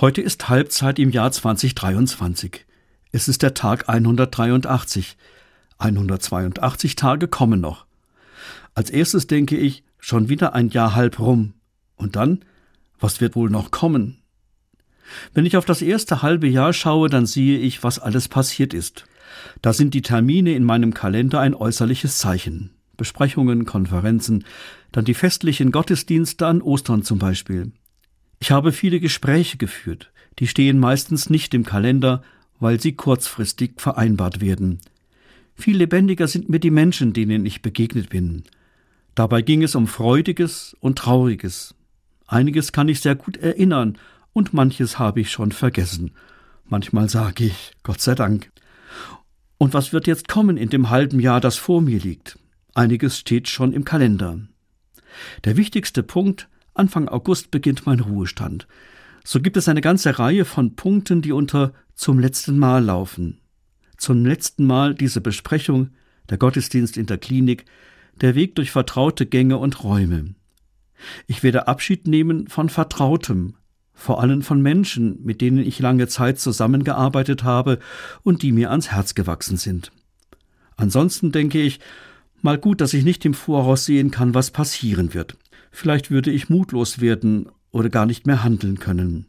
Heute ist Halbzeit im Jahr 2023. Es ist der Tag 183. 182 Tage kommen noch. Als erstes denke ich, schon wieder ein Jahr halb rum. Und dann, was wird wohl noch kommen? Wenn ich auf das erste halbe Jahr schaue, dann sehe ich, was alles passiert ist. Da sind die Termine in meinem Kalender ein äußerliches Zeichen. Besprechungen, Konferenzen, dann die festlichen Gottesdienste an Ostern zum Beispiel. Ich habe viele Gespräche geführt, die stehen meistens nicht im Kalender, weil sie kurzfristig vereinbart werden. Viel lebendiger sind mir die Menschen, denen ich begegnet bin. Dabei ging es um Freudiges und Trauriges. Einiges kann ich sehr gut erinnern und manches habe ich schon vergessen. Manchmal sage ich, Gott sei Dank. Und was wird jetzt kommen in dem halben Jahr, das vor mir liegt? Einiges steht schon im Kalender. Der wichtigste Punkt, Anfang August beginnt mein Ruhestand. So gibt es eine ganze Reihe von Punkten, die unter zum letzten Mal laufen. Zum letzten Mal diese Besprechung, der Gottesdienst in der Klinik, der Weg durch vertraute Gänge und Räume. Ich werde Abschied nehmen von Vertrautem, vor allem von Menschen, mit denen ich lange Zeit zusammengearbeitet habe und die mir ans Herz gewachsen sind. Ansonsten denke ich, mal gut, dass ich nicht im Voraus sehen kann, was passieren wird. Vielleicht würde ich mutlos werden oder gar nicht mehr handeln können.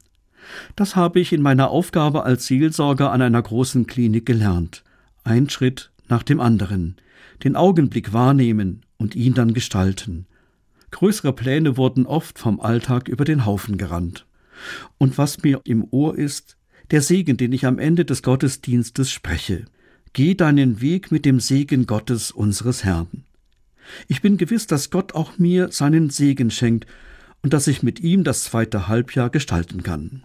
Das habe ich in meiner Aufgabe als Seelsorger an einer großen Klinik gelernt. Ein Schritt nach dem anderen, den Augenblick wahrnehmen und ihn dann gestalten. Größere Pläne wurden oft vom Alltag über den Haufen gerannt. Und was mir im Ohr ist, der Segen, den ich am Ende des Gottesdienstes spreche. Geh deinen Weg mit dem Segen Gottes unseres Herrn. Ich bin gewiss, dass Gott auch mir seinen Segen schenkt und dass ich mit ihm das zweite Halbjahr gestalten kann.